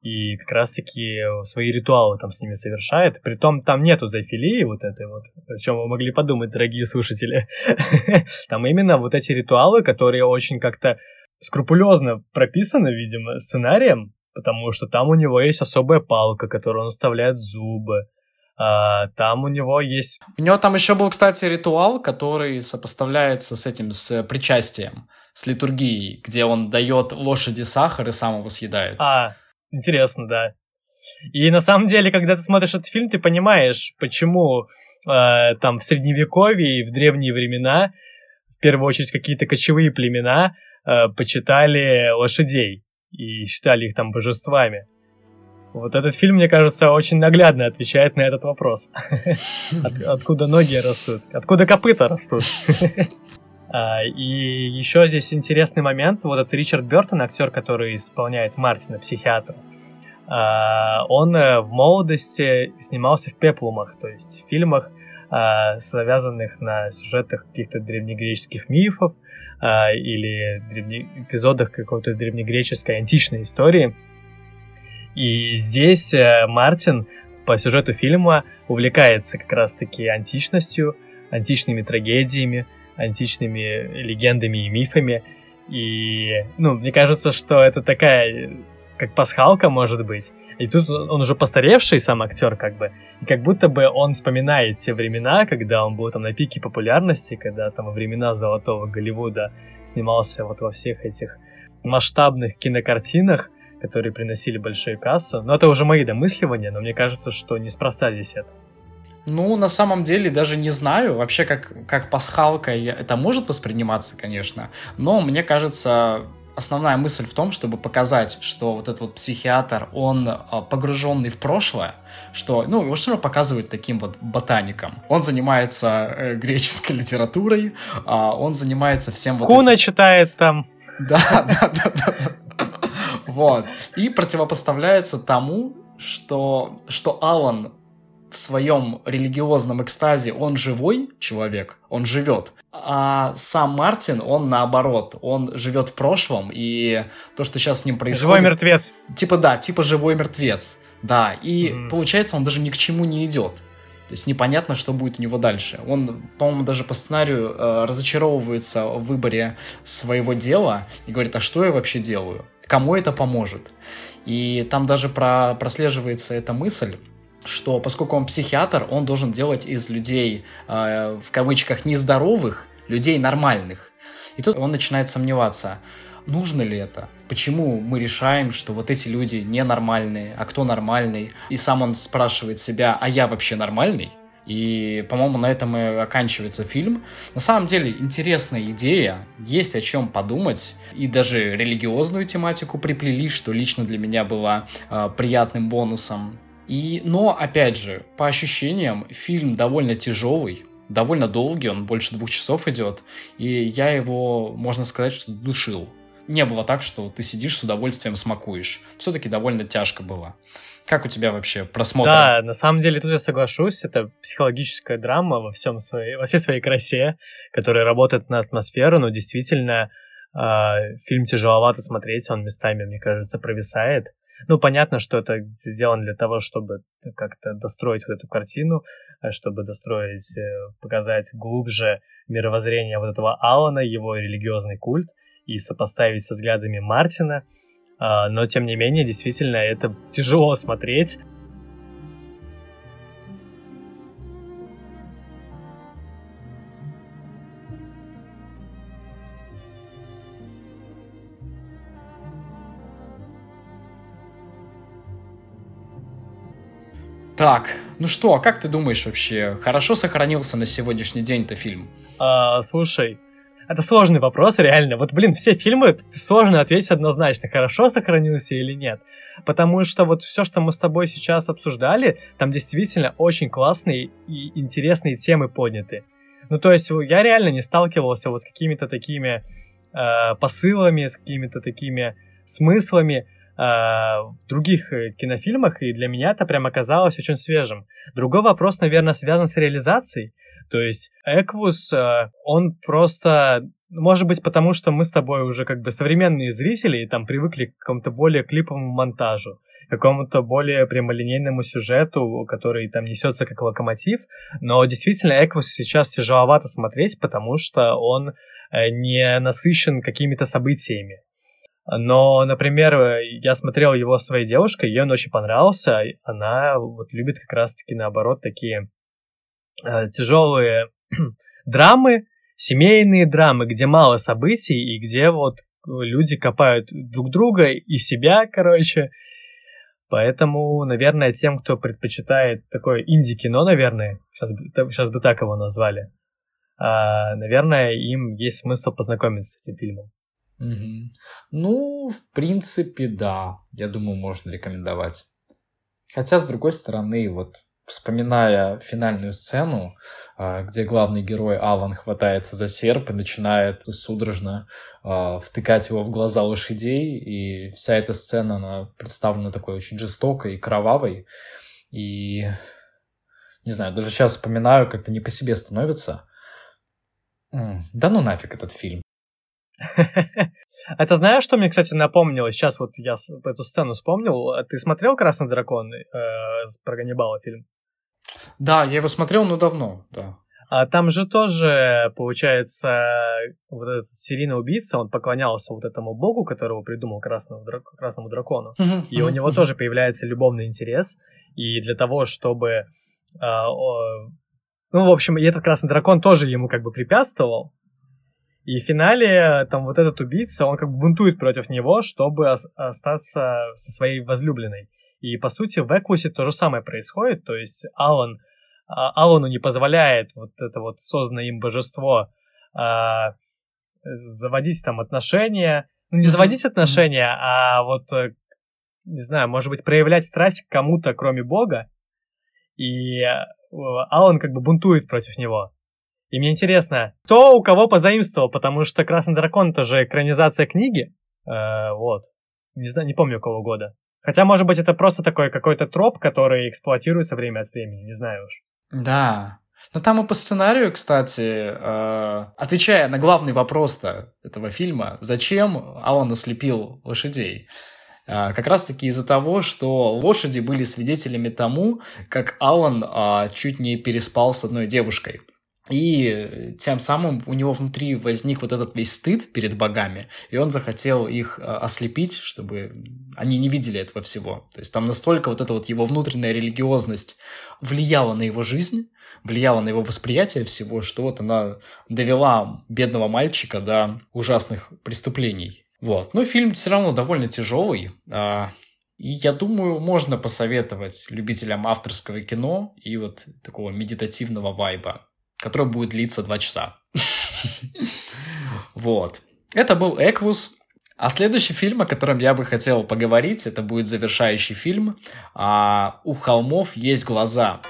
И как раз-таки свои ритуалы там с ними совершает. Притом там нету зоофилии вот этой вот, о чем вы могли подумать, дорогие слушатели. Там именно вот эти ритуалы, которые очень как-то скрупулезно прописаны, видимо, сценарием, потому что там у него есть особая палка, которую он вставляет в зубы. А, там у него есть... У него там еще был, кстати, ритуал, который сопоставляется с этим, с причастием, с литургией, где он дает лошади сахар и сам его съедает. А, интересно, да. И на самом деле, когда ты смотришь этот фильм, ты понимаешь, почему э, там в средневековье и в древние времена в первую очередь какие-то кочевые племена э, почитали лошадей и считали их там божествами. Вот этот фильм, мне кажется, очень наглядно отвечает на этот вопрос. От, откуда ноги растут? Откуда копыта растут? а, и еще здесь интересный момент. Вот этот Ричард Бертон, актер, который исполняет Мартина, психиатра, а, он э, в молодости снимался в пеплумах, то есть в фильмах, а, завязанных на сюжетах каких-то древнегреческих мифов, а, или древне... эпизодах какой-то древнегреческой античной истории. И здесь э, Мартин по сюжету фильма увлекается как раз-таки античностью, античными трагедиями, античными легендами и мифами. И, ну, мне кажется, что это такая, как пасхалка, может быть. И тут он уже постаревший сам актер, как бы. И как будто бы он вспоминает те времена, когда он был там на пике популярности, когда там во времена золотого Голливуда снимался вот во всех этих масштабных кинокартинах, которые приносили большую кассу. Но это уже мои домысливания, но мне кажется, что неспроста здесь это. Ну, на самом деле, даже не знаю. Вообще, как, как пасхалка это может восприниматься, конечно. Но мне кажется, основная мысль в том, чтобы показать, что вот этот вот психиатр, он а, погруженный в прошлое, что, ну, его все равно показывают таким вот ботаником. Он занимается э, греческой литературой, э, он занимается всем вот Куна этим... читает там. Да, да, да, да. Вот. И противопоставляется тому, что, что Алан в своем религиозном экстазе, он живой человек, он живет. А сам Мартин, он наоборот, он живет в прошлом, и то, что сейчас с ним происходит... Живой мертвец. Типа да, типа живой мертвец. Да, и mm. получается, он даже ни к чему не идет. То есть непонятно, что будет у него дальше. Он, по-моему, даже по сценарию э, разочаровывается в выборе своего дела и говорит, а что я вообще делаю? Кому это поможет? И там даже про, прослеживается эта мысль, что поскольку он психиатр, он должен делать из людей, э, в кавычках, нездоровых, людей нормальных. И тут он начинает сомневаться, нужно ли это? Почему мы решаем, что вот эти люди ненормальные, а кто нормальный? И сам он спрашивает себя, а я вообще нормальный? И, по-моему, на этом и оканчивается фильм. На самом деле, интересная идея, есть о чем подумать. И даже религиозную тематику приплели, что лично для меня было э, приятным бонусом. И, но, опять же, по ощущениям, фильм довольно тяжелый, довольно долгий, он больше двух часов идет, и я его, можно сказать, что душил. Не было так, что ты сидишь с удовольствием смакуешь. Все-таки довольно тяжко было. Как у тебя вообще просмотр? Да, на самом деле тут я соглашусь, это психологическая драма во всем своей, во всей своей красе, которая работает на атмосферу, но действительно э, фильм тяжеловато смотреть, он местами, мне кажется, провисает. Ну, понятно, что это сделано для того, чтобы как-то достроить вот эту картину, чтобы достроить, э, показать глубже мировоззрение вот этого Алана, его религиозный культ, и сопоставить со взглядами Мартина. А, но, тем не менее, действительно, это тяжело смотреть. Так, ну что, а как ты думаешь вообще, хорошо сохранился на сегодняшний день-то фильм? А, слушай, это сложный вопрос, реально. Вот, блин, все фильмы сложно ответить однозначно, хорошо сохранился или нет. Потому что вот все, что мы с тобой сейчас обсуждали, там действительно очень классные и интересные темы подняты. Ну, то есть я реально не сталкивался вот с какими-то такими э, посылами, с какими-то такими смыслами, в других э, кинофильмах, и для меня это прям оказалось очень свежим. Другой вопрос, наверное, связан с реализацией. То есть Эквус, э, он просто... Может быть, потому что мы с тобой уже как бы современные зрители и там привыкли к какому-то более клиповому монтажу, какому-то более прямолинейному сюжету, который там несется как локомотив. Но действительно, Эквус сейчас тяжеловато смотреть, потому что он не насыщен какими-то событиями. Но, например, я смотрел его своей девушкой, ей он очень понравился. Она вот любит как раз-таки наоборот такие э, тяжелые драмы, семейные драмы, где мало событий и где вот люди копают друг друга и себя, короче. Поэтому, наверное, тем, кто предпочитает такое инди-кино, наверное, сейчас, сейчас бы так его назвали, а, наверное, им есть смысл познакомиться с этим фильмом. Угу. Ну, в принципе, да. Я думаю, можно рекомендовать. Хотя, с другой стороны, вот вспоминая финальную сцену, а, где главный герой Алан хватается за серп и начинает судорожно а, втыкать его в глаза лошадей, и вся эта сцена, она представлена такой очень жестокой и кровавой, и не знаю, даже сейчас вспоминаю, как-то не по себе становится. Да ну нафиг этот фильм. Это знаешь, что мне, кстати, напомнило? Сейчас вот я эту сцену вспомнил. А ты смотрел «Красный дракон» э, про Ганнибала фильм? Да, я его смотрел, но давно, да. А там же тоже, получается, вот этот серийный убийца, он поклонялся вот этому богу, которого придумал красному, драк... красному дракону. И у него тоже появляется любовный интерес. И для того, чтобы... Э, ну, в общем, и этот красный дракон тоже ему как бы препятствовал. И в финале там вот этот убийца, он как бы бунтует против него, чтобы остаться со своей возлюбленной. И по сути в Эквусе то же самое происходит, то есть Алан, а, Алану не позволяет вот это вот созданное им божество а, заводить там отношения, ну не заводить отношения, а вот, э, не знаю, может быть, проявлять страсть к кому-то, кроме Бога, и э, Алан как бы бунтует против него. И мне интересно, кто у кого позаимствовал, потому что «Красный дракон» — это же экранизация книги. Э, вот. Не знаю, не помню, какого года. Хотя, может быть, это просто такой какой-то троп, который эксплуатируется время от времени, не знаю уж. Да. Но там и по сценарию, кстати, э, отвечая на главный вопрос-то этого фильма, зачем Алан ослепил лошадей? Э, как раз-таки из-за того, что лошади были свидетелями тому, как Алан э, чуть не переспал с одной девушкой. И тем самым у него внутри возник вот этот весь стыд перед богами, и он захотел их а, ослепить, чтобы они не видели этого всего. То есть там настолько вот эта вот его внутренняя религиозность влияла на его жизнь, влияла на его восприятие всего, что вот она довела бедного мальчика до ужасных преступлений. Вот. Но фильм все равно довольно тяжелый. А, и я думаю, можно посоветовать любителям авторского кино и вот такого медитативного вайба который будет длиться 2 часа. Вот. Это был Эквус. А следующий фильм, о котором я бы хотел поговорить, это будет завершающий фильм. А, «У холмов есть глаза».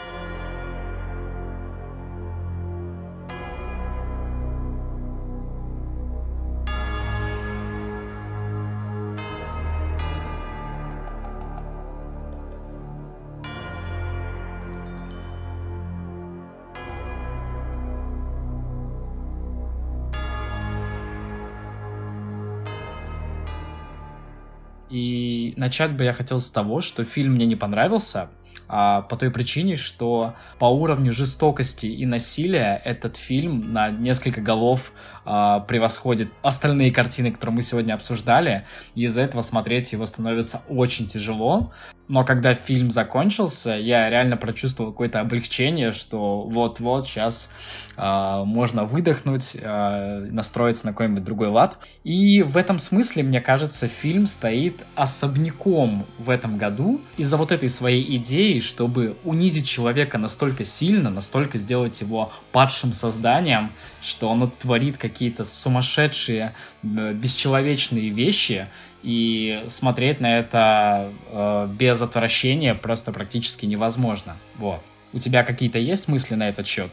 Начать бы я хотел с того, что фильм мне не понравился, а, по той причине, что по уровню жестокости и насилия этот фильм на несколько голов а, превосходит остальные картины, которые мы сегодня обсуждали, и из-за этого смотреть его становится очень тяжело. Но когда фильм закончился, я реально прочувствовал какое-то облегчение, что вот-вот сейчас э, можно выдохнуть, э, настроиться на какой-нибудь другой лад. И в этом смысле, мне кажется, фильм стоит особняком в этом году из-за вот этой своей идеи, чтобы унизить человека настолько сильно, настолько сделать его падшим созданием, что оно творит какие-то сумасшедшие, бесчеловечные вещи, и смотреть на это э, без отвращения просто практически невозможно. Вот. У тебя какие-то есть мысли на этот счет?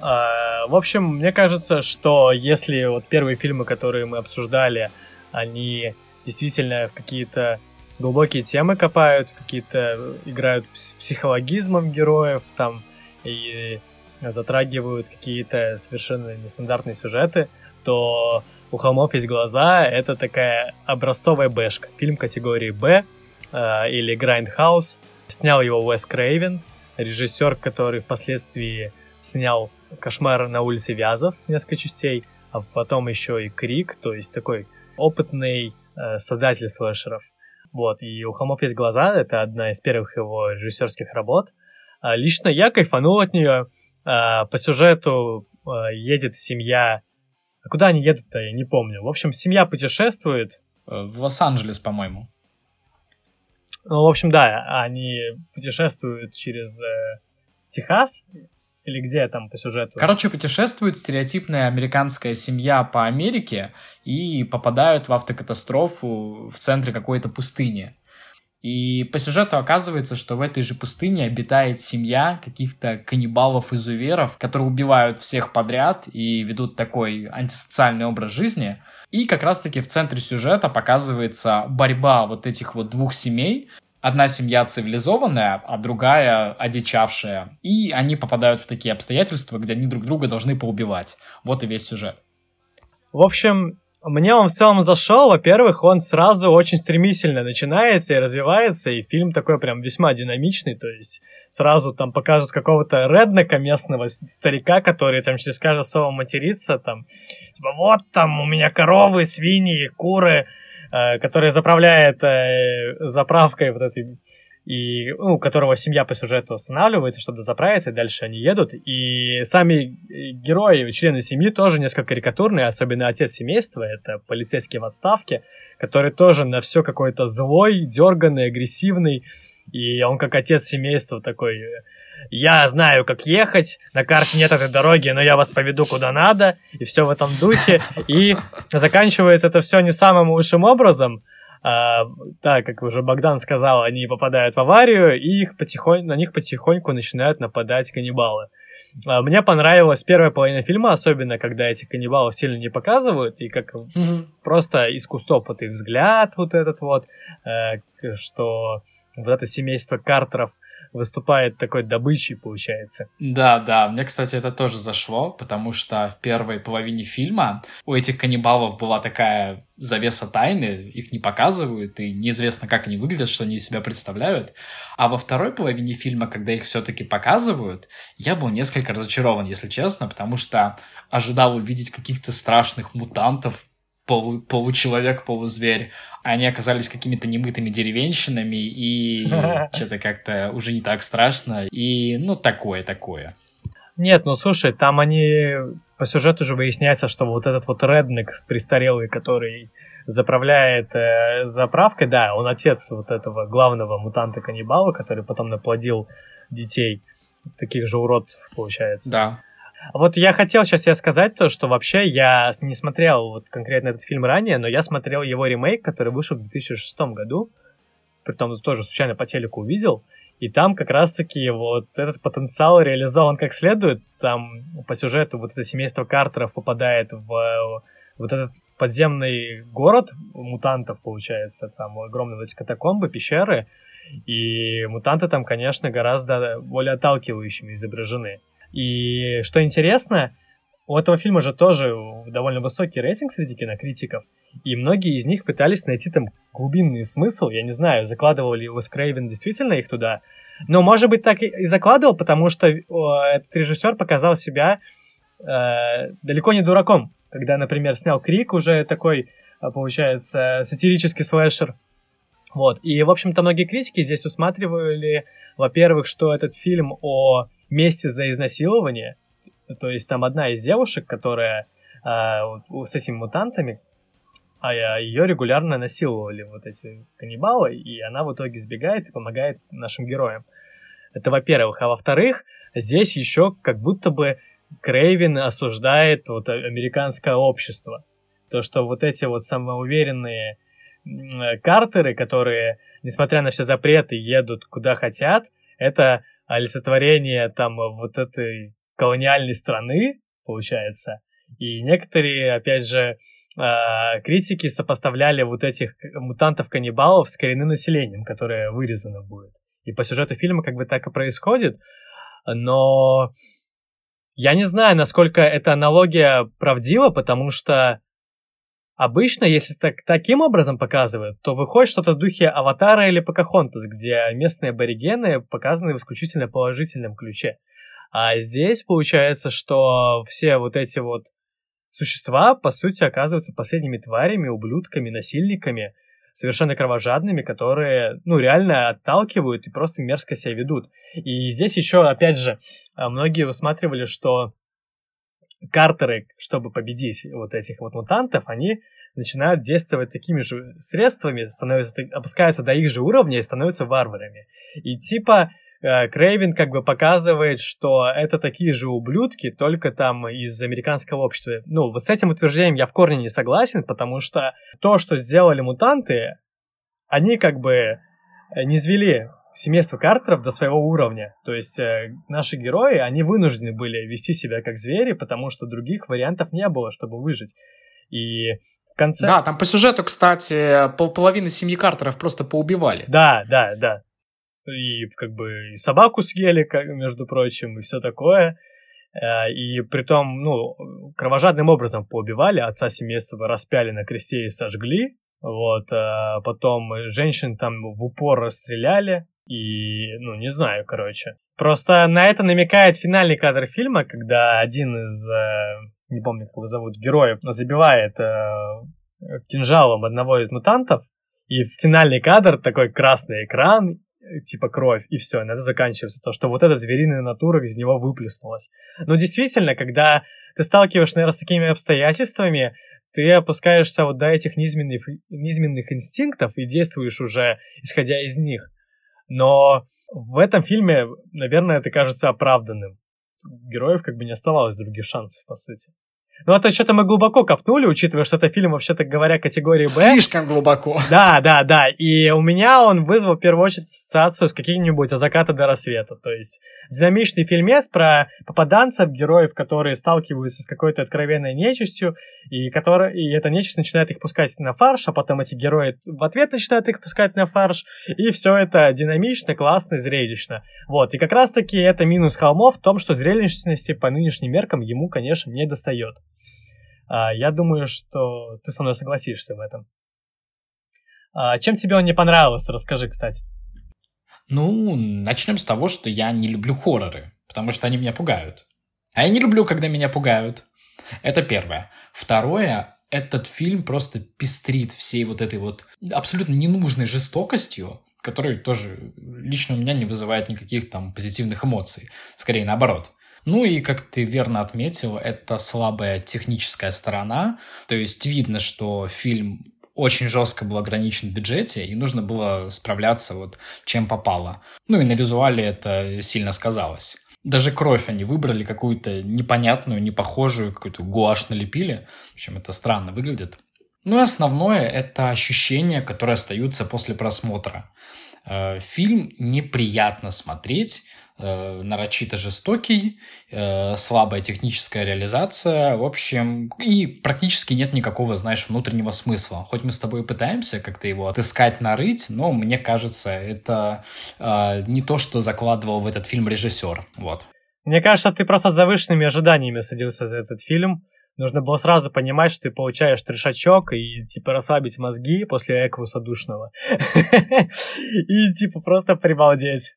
А, в общем, мне кажется, что если вот первые фильмы, которые мы обсуждали, они действительно в какие-то глубокие темы копают, какие-то играют психологизмом героев там и затрагивают какие-то совершенно нестандартные сюжеты, то у холмов есть глаза, это такая образцовая бэшка. Фильм категории Б э, или Grindhouse. Снял его Уэс Крейвен, режиссер, который впоследствии снял «Кошмар на улице Вязов» несколько частей, а потом еще и «Крик», то есть такой опытный э, создатель слэшеров. Вот, и у холмов есть глаза, это одна из первых его режиссерских работ. А, лично я кайфанул от нее. А, по сюжету а, едет семья а куда они едут-то, я не помню. В общем, семья путешествует. Э, в Лос-Анджелес, по-моему. Ну, в общем, да, они путешествуют через э, Техас, или где там по сюжету? Короче, путешествует стереотипная американская семья по Америке и попадают в автокатастрофу в центре какой-то пустыни. И по сюжету оказывается, что в этой же пустыне обитает семья каких-то каннибалов-изуверов, которые убивают всех подряд и ведут такой антисоциальный образ жизни. И как раз-таки в центре сюжета показывается борьба вот этих вот двух семей. Одна семья цивилизованная, а другая одичавшая. И они попадают в такие обстоятельства, где они друг друга должны поубивать. Вот и весь сюжет. В общем, мне он в целом зашел. Во-первых, он сразу очень стремительно начинается и развивается, и фильм такой прям весьма динамичный, то есть сразу там покажут какого-то реднека местного старика, который там через каждое слово матерится, там, типа, вот там у меня коровы, свиньи, куры, э, которые заправляет э, заправкой вот этой и ну, которого семья по сюжету останавливается, чтобы заправиться, и дальше они едут. И сами герои, члены семьи тоже несколько карикатурные, особенно отец семейства, это полицейский в отставке, который тоже на все какой-то злой, дерганный, агрессивный, и он как отец семейства такой, я знаю, как ехать, на карте нет этой дороги, но я вас поведу куда надо, и все в этом духе. И заканчивается это все не самым лучшим образом, а, так, как уже Богдан сказал, они попадают в аварию, и их потихонь, на них потихоньку начинают нападать каннибалы. А, мне понравилась первая половина фильма, особенно когда этих каннибалов сильно не показывают, и как mm-hmm. просто из кустов вот их взгляд вот этот вот, э, что вот это семейство Картеров выступает такой добычей, получается. Да, да, мне, кстати, это тоже зашло, потому что в первой половине фильма у этих каннибалов была такая завеса тайны, их не показывают, и неизвестно, как они выглядят, что они из себя представляют. А во второй половине фильма, когда их все-таки показывают, я был несколько разочарован, если честно, потому что ожидал увидеть каких-то страшных мутантов, полу, получеловек, полузверь, они оказались какими-то немытыми деревенщинами, и что-то как-то уже не так страшно, и ну такое, такое. Нет, ну слушай, там они по сюжету же выясняется, что вот этот вот реднек престарелый, который заправляет э, заправкой, да, он отец вот этого главного мутанта-каннибала, который потом наплодил детей, таких же уродцев, получается. Да. Вот я хотел сейчас тебе сказать то, что вообще я не смотрел вот конкретно этот фильм ранее, но я смотрел его ремейк, который вышел в 2006 году, притом тоже случайно по телеку увидел, и там как раз-таки вот этот потенциал реализован как следует. Там по сюжету вот это семейство Картеров попадает в вот этот подземный город мутантов, получается, там огромные эти катакомбы, пещеры, и мутанты там, конечно, гораздо более отталкивающими изображены. И что интересно, у этого фильма же тоже довольно высокий рейтинг среди кинокритиков, и многие из них пытались найти там глубинный смысл. Я не знаю, закладывал ли Уэс Крейвен действительно их туда, но, может быть, так и закладывал, потому что этот режиссер показал себя э, далеко не дураком, когда, например, снял Крик, уже такой, а, получается, сатирический слэшер. Вот. И, в общем-то, многие критики здесь усматривали, во-первых, что этот фильм о мести за изнасилование, то есть там одна из девушек, которая э, с этими мутантами, а ее регулярно насиловали вот эти каннибалы, и она в итоге сбегает и помогает нашим героям. Это во-первых. А во-вторых, здесь еще как будто бы Крейвен осуждает вот американское общество. То, что вот эти вот самоуверенные картеры, которые, несмотря на все запреты, едут куда хотят, это олицетворение там вот этой колониальной страны, получается. И некоторые, опять же, а, критики сопоставляли вот этих мутантов-каннибалов с коренным населением, которое вырезано будет. И по сюжету фильма как бы так и происходит, но я не знаю, насколько эта аналогия правдива, потому что обычно, если так, таким образом показывают, то выходит что-то в духе Аватара или Покахонтас, где местные аборигены показаны в исключительно положительном ключе. А здесь получается, что все вот эти вот существа, по сути, оказываются последними тварями, ублюдками, насильниками, совершенно кровожадными, которые, ну, реально отталкивают и просто мерзко себя ведут. И здесь еще, опять же, а, многие усматривали, что картеры, чтобы победить вот этих вот мутантов, они начинают действовать такими же средствами, становятся, опускаются до их же уровня и становятся варварами. И типа Э, Крейвен как бы показывает, что это такие же ублюдки, только там из американского общества. Ну, вот с этим утверждением я в корне не согласен, потому что то, что сделали мутанты, они как бы э, не звели семейство Картеров до своего уровня. То есть э, наши герои, они вынуждены были вести себя как звери, потому что других вариантов не было, чтобы выжить. И в конце... Да, там по сюжету, кстати, половины семьи Картеров просто поубивали. Да, да, да и как бы и собаку съели, как, между прочим, и все такое. Э, и при том, ну, кровожадным образом поубивали, отца семейства распяли на кресте и сожгли. Вот, а потом женщин там в упор расстреляли. И, ну, не знаю, короче. Просто на это намекает финальный кадр фильма, когда один из, э, не помню, как его зовут, героев, забивает кинжалом одного из мутантов, и финальный кадр, такой красный экран, типа кровь, и все, на это заканчивается то, что вот эта звериная натура из него выплеснулась. Но действительно, когда ты сталкиваешься, наверное, с такими обстоятельствами, ты опускаешься вот до этих низменных, низменных инстинктов и действуешь уже исходя из них. Но в этом фильме, наверное, это кажется оправданным. Героев как бы не оставалось других шансов, по сути. Ну, это что-то мы глубоко копнули, учитывая, что это фильм, вообще-то говоря, категории Б. Слишком глубоко. Да, да, да. И у меня он вызвал в первую очередь ассоциацию с каким-нибудь «От заката до рассвета». То есть динамичный фильмец про попаданцев, героев, которые сталкиваются с какой-то откровенной нечистью, и, который, и эта нечисть начинает их пускать на фарш, а потом эти герои в ответ начинают их пускать на фарш, и все это динамично, классно, зрелищно. Вот, и как раз-таки это минус холмов в том, что зрелищности по нынешним меркам ему, конечно, не достает. А, я думаю, что ты со мной согласишься в этом. А, чем тебе он не понравился? Расскажи, кстати. Ну, начнем с того, что я не люблю хорроры, потому что они меня пугают. А я не люблю, когда меня пугают. Это первое. Второе, этот фильм просто пестрит всей вот этой вот абсолютно ненужной жестокостью, которая тоже лично у меня не вызывает никаких там позитивных эмоций. Скорее наоборот. Ну и, как ты верно отметил, это слабая техническая сторона. То есть видно, что фильм очень жестко был ограничен в бюджете, и нужно было справляться вот чем попало. Ну и на визуале это сильно сказалось. Даже кровь они выбрали какую-то непонятную, непохожую, какую-то гуашь налепили. В общем, это странно выглядит. Ну и основное – это ощущения, которые остаются после просмотра. Э, фильм неприятно смотреть, э, нарочито жестокий, э, слабая техническая реализация, в общем, и практически нет никакого, знаешь, внутреннего смысла. Хоть мы с тобой пытаемся как-то его отыскать, нарыть, но мне кажется, это не то, что закладывал в этот фильм режиссер, вот. Мне кажется, ты просто с завышенными ожиданиями садился за этот фильм. Нужно было сразу понимать, что ты получаешь трешачок и, типа, расслабить мозги после эквуса душного. И, типа, просто прибалдеть.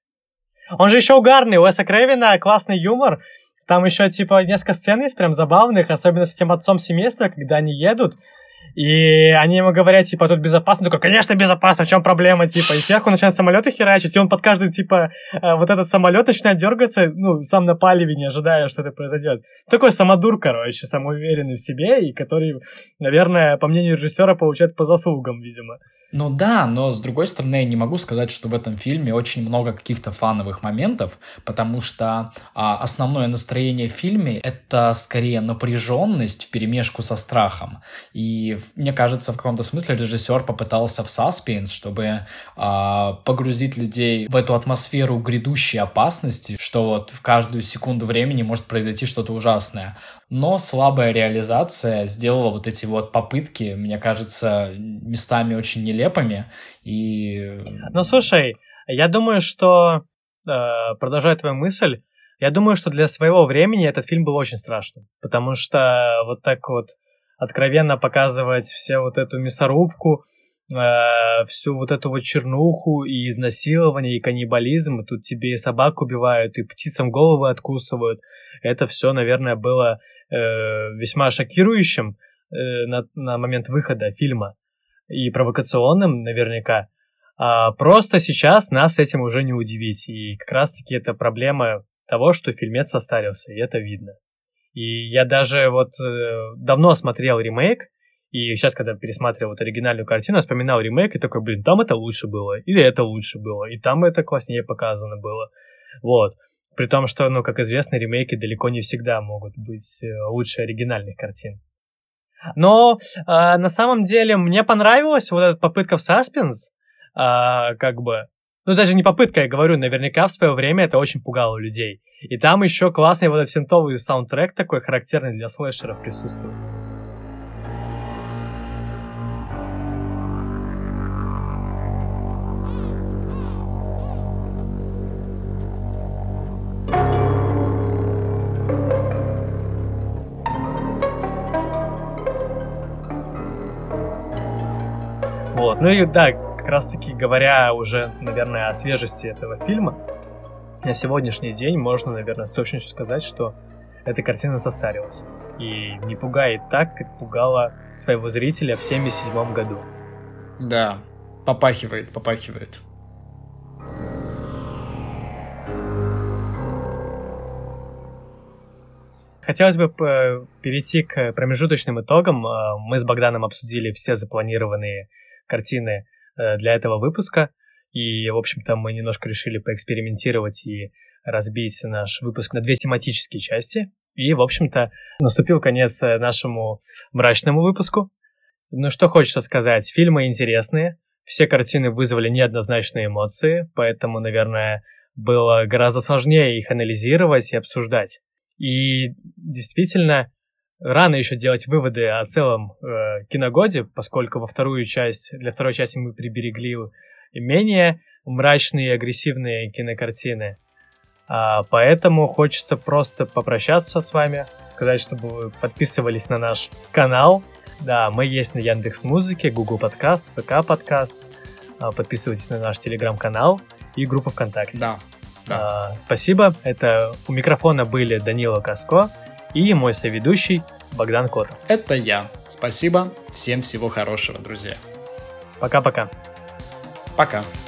Он же еще угарный, у Эса Крейвина классный юмор. Там еще, типа, несколько сцен есть прям забавных, особенно с этим отцом семейства, когда они едут, и они ему говорят, типа, тут безопасно. Такой, конечно, безопасно, в чем проблема, типа. И сверху начинают самолеты херачить, и он под каждый, типа, э, вот этот самолет начинает дергаться, ну, сам на палеве, не ожидая, что это произойдет. Такой самодур, короче, самоуверенный в себе, и который, наверное, по мнению режиссера, получает по заслугам, видимо. Ну да, но с другой стороны, я не могу сказать, что в этом фильме очень много каких-то фановых моментов, потому что а, основное настроение в фильме это скорее напряженность в перемешку со страхом. И мне кажется, в каком-то смысле режиссер попытался в саспенс, чтобы а, погрузить людей в эту атмосферу грядущей опасности, что вот в каждую секунду времени может произойти что-то ужасное. Но слабая реализация сделала вот эти вот попытки, мне кажется, местами очень нелепыми. И... Ну, слушай, я думаю, что, э, продолжая твою мысль, я думаю, что для своего времени этот фильм был очень страшным. Потому что вот так вот откровенно показывать все вот эту мясорубку, э, всю вот эту вот чернуху и изнасилование, и каннибализм, тут тебе и собак убивают, и птицам головы откусывают. Это все, наверное, было весьма шокирующим э, на, на момент выхода фильма и провокационным наверняка. А просто сейчас нас этим уже не удивить. И как раз-таки это проблема того, что фильмец состарился, и это видно. И я даже вот э, давно смотрел ремейк, и сейчас, когда пересматривал вот оригинальную картину, вспоминал ремейк и такой, блин, там это лучше было, или это лучше было, и там это класснее показано было. Вот. При том, что, ну, как известно, ремейки далеко не всегда могут быть э, лучше оригинальных картин. Но э, на самом деле мне понравилась вот эта попытка в саспенс, э, как бы, ну даже не попытка, я говорю, наверняка в свое время это очень пугало людей. И там еще классный вот этот синтовый саундтрек такой характерный для слэшеров присутствует. Вот. Ну и да, как раз таки говоря уже, наверное, о свежести этого фильма, на сегодняшний день можно, наверное, с точностью сказать, что эта картина состарилась. И не пугает так, как пугала своего зрителя в 77 году. Да, попахивает, попахивает. Хотелось бы э, перейти к промежуточным итогам. Э, мы с Богданом обсудили все запланированные картины э, для этого выпуска. И, в общем-то, мы немножко решили поэкспериментировать и разбить наш выпуск на две тематические части. И, в общем-то, наступил конец э, нашему мрачному выпуску. Ну, что хочется сказать. Фильмы интересные. Все картины вызвали неоднозначные эмоции, поэтому, наверное, было гораздо сложнее их анализировать и обсуждать. И действительно, рано еще делать выводы о целом э, киногоде, поскольку во вторую часть, для второй части мы приберегли менее мрачные и агрессивные кинокартины. А, поэтому хочется просто попрощаться с вами, сказать, чтобы вы подписывались на наш канал. Да, мы есть на Яндекс Музыке, Google Подкаст, ВК Подкаст. А, подписывайтесь на наш телеграм-канал и группу ВКонтакте. Да. да. А, спасибо. Это у микрофона были Данила Каско и мой соведущий Богдан Котов. Это я. Спасибо. Всем всего хорошего, друзья. Пока-пока. Пока. -пока. Пока.